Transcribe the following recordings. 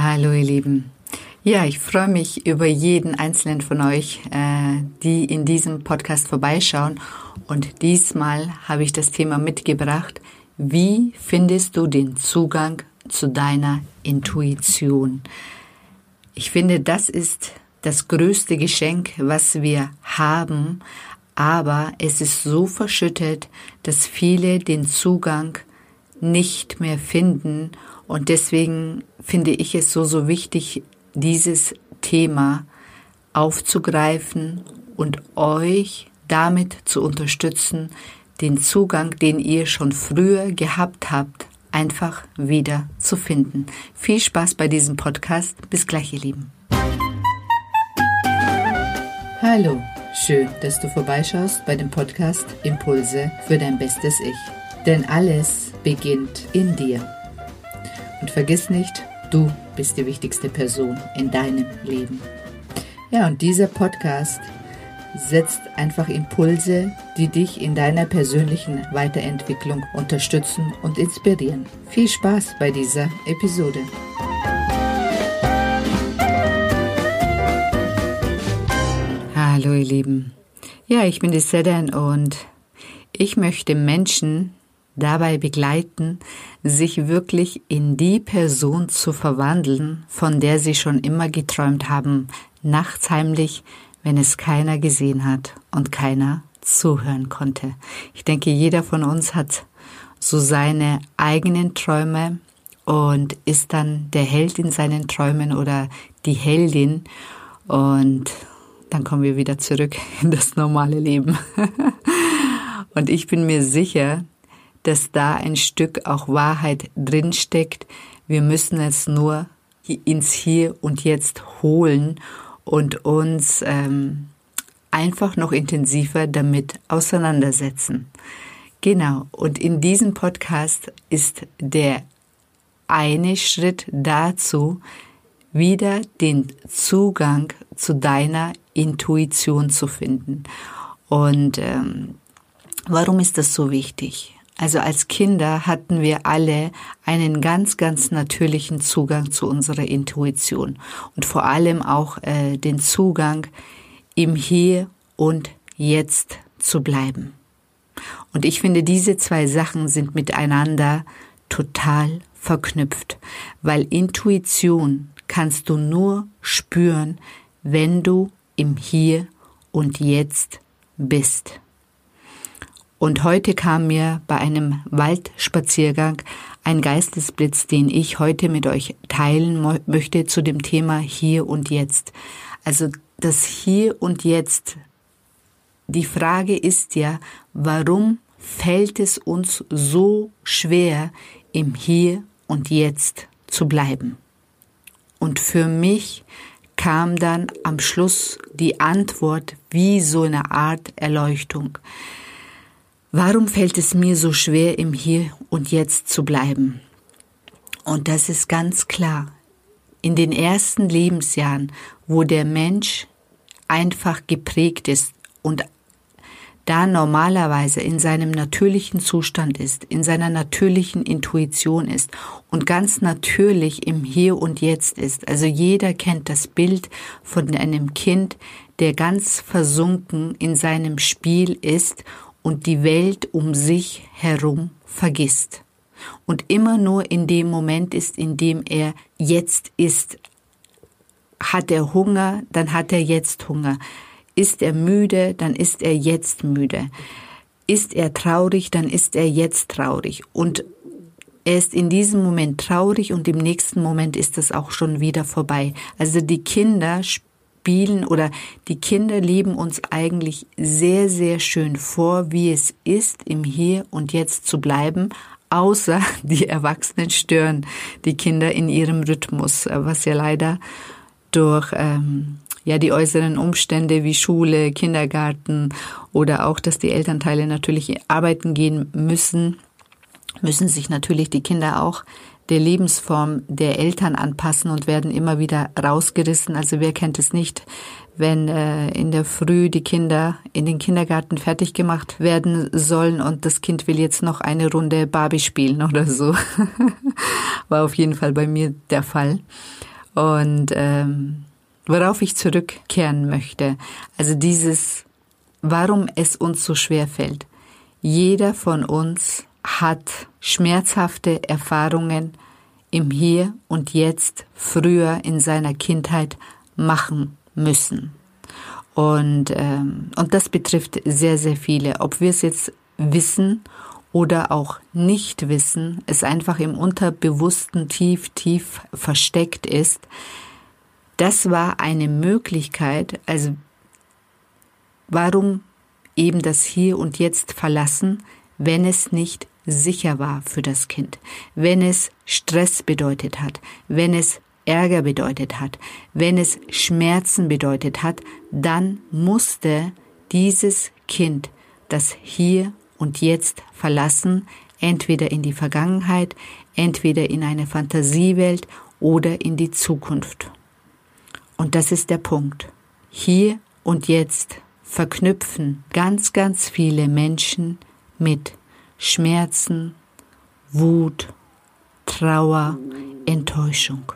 Hallo ihr Lieben. Ja, ich freue mich über jeden einzelnen von euch, äh, die in diesem Podcast vorbeischauen. Und diesmal habe ich das Thema mitgebracht. Wie findest du den Zugang zu deiner Intuition? Ich finde, das ist das größte Geschenk, was wir haben, aber es ist so verschüttet, dass viele den Zugang nicht mehr finden und deswegen finde ich es so, so wichtig, dieses Thema aufzugreifen und euch damit zu unterstützen, den Zugang, den ihr schon früher gehabt habt, einfach wieder zu finden. Viel Spaß bei diesem Podcast. Bis gleich, ihr Lieben. Hallo, schön, dass du vorbeischaust bei dem Podcast Impulse für dein bestes Ich. Denn alles beginnt in dir. Und vergiss nicht, du bist die wichtigste Person in deinem Leben. Ja, und dieser Podcast setzt einfach Impulse, die dich in deiner persönlichen Weiterentwicklung unterstützen und inspirieren. Viel Spaß bei dieser Episode. Hallo ihr Lieben. Ja, ich bin die Sedan und ich möchte Menschen dabei begleiten, sich wirklich in die Person zu verwandeln, von der sie schon immer geträumt haben, nachts heimlich, wenn es keiner gesehen hat und keiner zuhören konnte. Ich denke, jeder von uns hat so seine eigenen Träume und ist dann der Held in seinen Träumen oder die Heldin und dann kommen wir wieder zurück in das normale Leben. und ich bin mir sicher, dass da ein Stück auch Wahrheit drinsteckt. Wir müssen es nur ins Hier und Jetzt holen und uns ähm, einfach noch intensiver damit auseinandersetzen. Genau, und in diesem Podcast ist der eine Schritt dazu, wieder den Zugang zu deiner Intuition zu finden. Und ähm, warum ist das so wichtig? Also als Kinder hatten wir alle einen ganz, ganz natürlichen Zugang zu unserer Intuition und vor allem auch äh, den Zugang im Hier und Jetzt zu bleiben. Und ich finde, diese zwei Sachen sind miteinander total verknüpft, weil Intuition kannst du nur spüren, wenn du im Hier und Jetzt bist. Und heute kam mir bei einem Waldspaziergang ein Geistesblitz, den ich heute mit euch teilen möchte zu dem Thema Hier und Jetzt. Also das Hier und Jetzt. Die Frage ist ja, warum fällt es uns so schwer, im Hier und Jetzt zu bleiben? Und für mich kam dann am Schluss die Antwort wie so eine Art Erleuchtung. Warum fällt es mir so schwer, im Hier und Jetzt zu bleiben? Und das ist ganz klar. In den ersten Lebensjahren, wo der Mensch einfach geprägt ist und da normalerweise in seinem natürlichen Zustand ist, in seiner natürlichen Intuition ist und ganz natürlich im Hier und Jetzt ist. Also jeder kennt das Bild von einem Kind, der ganz versunken in seinem Spiel ist und die Welt um sich herum vergisst und immer nur in dem Moment ist, in dem er jetzt ist. Hat er Hunger, dann hat er jetzt Hunger. Ist er müde, dann ist er jetzt müde. Ist er traurig, dann ist er jetzt traurig. Und er ist in diesem Moment traurig und im nächsten Moment ist es auch schon wieder vorbei. Also die Kinder spielen oder die Kinder leben uns eigentlich sehr, sehr schön vor, wie es ist, im Hier und Jetzt zu bleiben, außer die Erwachsenen stören die Kinder in ihrem Rhythmus, was ja leider durch ähm, ja die äußeren Umstände wie Schule, Kindergarten oder auch, dass die Elternteile natürlich arbeiten gehen müssen, müssen sich natürlich die Kinder auch der Lebensform der Eltern anpassen und werden immer wieder rausgerissen. Also wer kennt es nicht, wenn äh, in der Früh die Kinder in den Kindergarten fertig gemacht werden sollen und das Kind will jetzt noch eine Runde Barbie spielen oder so. War auf jeden Fall bei mir der Fall. Und ähm, worauf ich zurückkehren möchte, also dieses, warum es uns so schwer fällt. Jeder von uns hat schmerzhafte Erfahrungen im Hier und Jetzt früher in seiner Kindheit machen müssen. Und, ähm, und das betrifft sehr, sehr viele. Ob wir es jetzt wissen oder auch nicht wissen, es einfach im Unterbewussten tief, tief versteckt ist, das war eine Möglichkeit, also warum eben das Hier und Jetzt verlassen, wenn es nicht sicher war für das Kind, wenn es Stress bedeutet hat, wenn es Ärger bedeutet hat, wenn es Schmerzen bedeutet hat, dann musste dieses Kind das Hier und Jetzt verlassen, entweder in die Vergangenheit, entweder in eine Fantasiewelt oder in die Zukunft. Und das ist der Punkt. Hier und jetzt verknüpfen ganz, ganz viele Menschen mit Schmerzen, Wut, Trauer, Enttäuschung.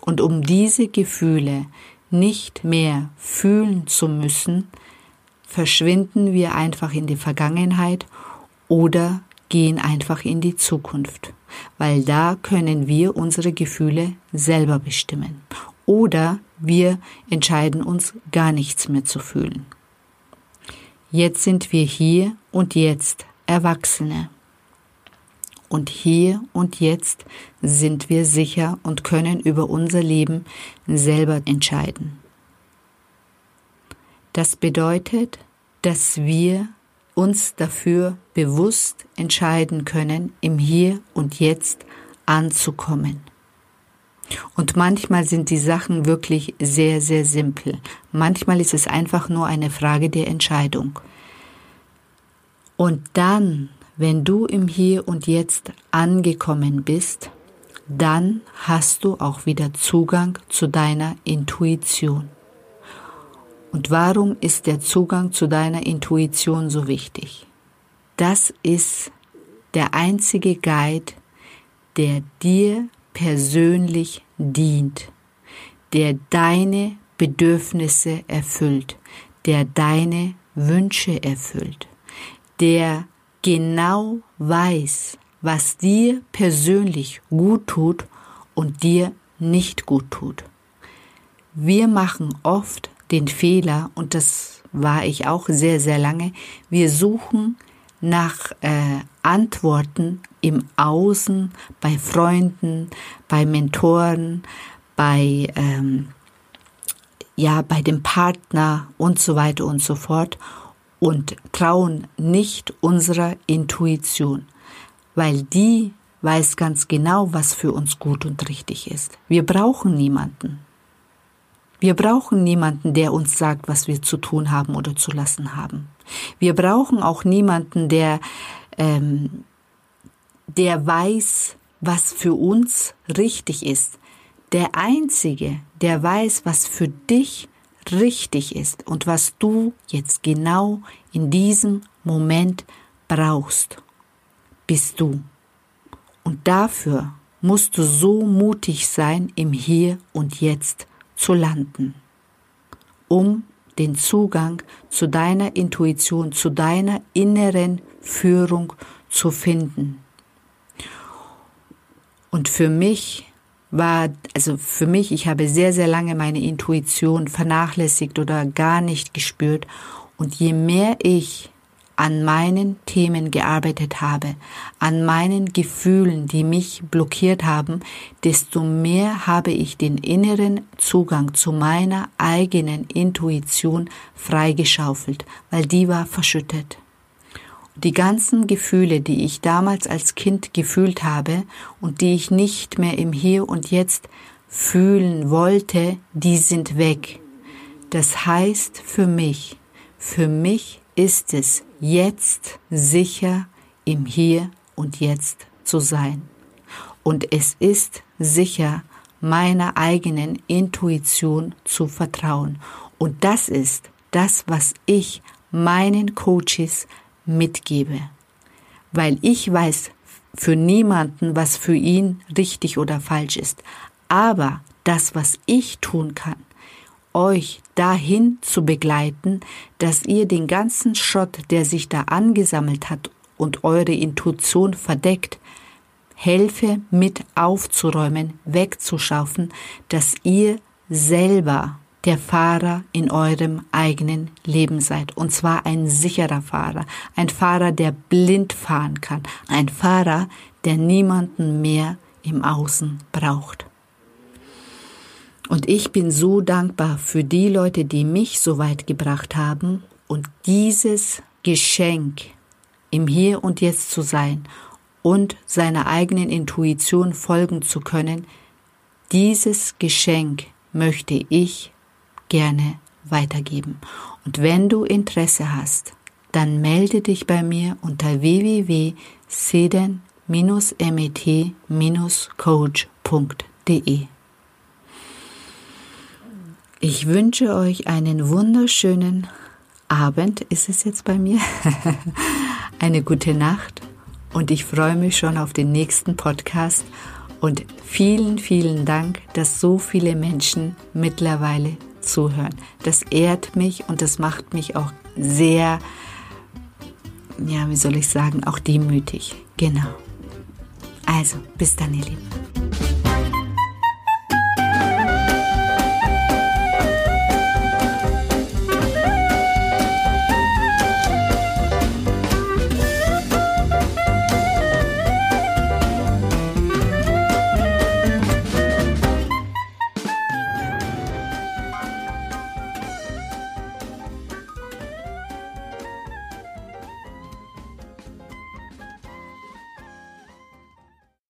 Und um diese Gefühle nicht mehr fühlen zu müssen, verschwinden wir einfach in die Vergangenheit oder gehen einfach in die Zukunft, weil da können wir unsere Gefühle selber bestimmen. Oder wir entscheiden uns gar nichts mehr zu fühlen. Jetzt sind wir hier und jetzt Erwachsene. Und hier und jetzt sind wir sicher und können über unser Leben selber entscheiden. Das bedeutet, dass wir uns dafür bewusst entscheiden können, im Hier und Jetzt anzukommen. Und manchmal sind die Sachen wirklich sehr, sehr simpel. Manchmal ist es einfach nur eine Frage der Entscheidung. Und dann wenn du im Hier und Jetzt angekommen bist, dann hast du auch wieder Zugang zu deiner Intuition. Und warum ist der Zugang zu deiner Intuition so wichtig? Das ist der einzige Guide, der dir persönlich dient, der deine Bedürfnisse erfüllt, der deine Wünsche erfüllt, der genau weiß, was dir persönlich gut tut und dir nicht gut tut. Wir machen oft den Fehler, und das war ich auch sehr, sehr lange, wir suchen nach äh, Antworten im Außen, bei Freunden, bei Mentoren, bei, ähm, ja, bei dem Partner und so weiter und so fort und trauen nicht unserer Intuition, weil die weiß ganz genau, was für uns gut und richtig ist. Wir brauchen niemanden. Wir brauchen niemanden, der uns sagt, was wir zu tun haben oder zu lassen haben. Wir brauchen auch niemanden, der, ähm, der weiß, was für uns richtig ist. Der Einzige, der weiß, was für dich richtig ist und was du jetzt genau in diesem Moment brauchst, bist du. Und dafür musst du so mutig sein, im Hier und Jetzt zu landen, um den Zugang zu deiner Intuition, zu deiner inneren Führung zu finden. Und für mich war, also für mich, ich habe sehr, sehr lange meine Intuition vernachlässigt oder gar nicht gespürt. Und je mehr ich an meinen Themen gearbeitet habe, an meinen Gefühlen, die mich blockiert haben, desto mehr habe ich den inneren Zugang zu meiner eigenen Intuition freigeschaufelt, weil die war verschüttet. Die ganzen Gefühle, die ich damals als Kind gefühlt habe und die ich nicht mehr im Hier und Jetzt fühlen wollte, die sind weg. Das heißt für mich, für mich ist es jetzt sicher im Hier und Jetzt zu sein. Und es ist sicher, meiner eigenen Intuition zu vertrauen. Und das ist das, was ich meinen Coaches mitgebe. Weil ich weiß für niemanden, was für ihn richtig oder falsch ist. Aber das, was ich tun kann, euch dahin zu begleiten, dass ihr den ganzen Schrott, der sich da angesammelt hat und eure Intuition verdeckt, helfe mit aufzuräumen, wegzuschaffen, dass ihr selber der Fahrer in eurem eigenen Leben seid. Und zwar ein sicherer Fahrer, ein Fahrer, der blind fahren kann, ein Fahrer, der niemanden mehr im Außen braucht. Und ich bin so dankbar für die Leute, die mich so weit gebracht haben und dieses Geschenk im Hier und Jetzt zu sein und seiner eigenen Intuition folgen zu können, dieses Geschenk möchte ich gerne weitergeben. Und wenn du Interesse hast, dann melde dich bei mir unter www.seden-met-coach.de. Ich wünsche euch einen wunderschönen Abend, ist es jetzt bei mir, eine gute Nacht und ich freue mich schon auf den nächsten Podcast und vielen, vielen Dank, dass so viele Menschen mittlerweile zuhören. Das ehrt mich und das macht mich auch sehr, ja, wie soll ich sagen, auch demütig. Genau. Also, bis dann, ihr Lieben.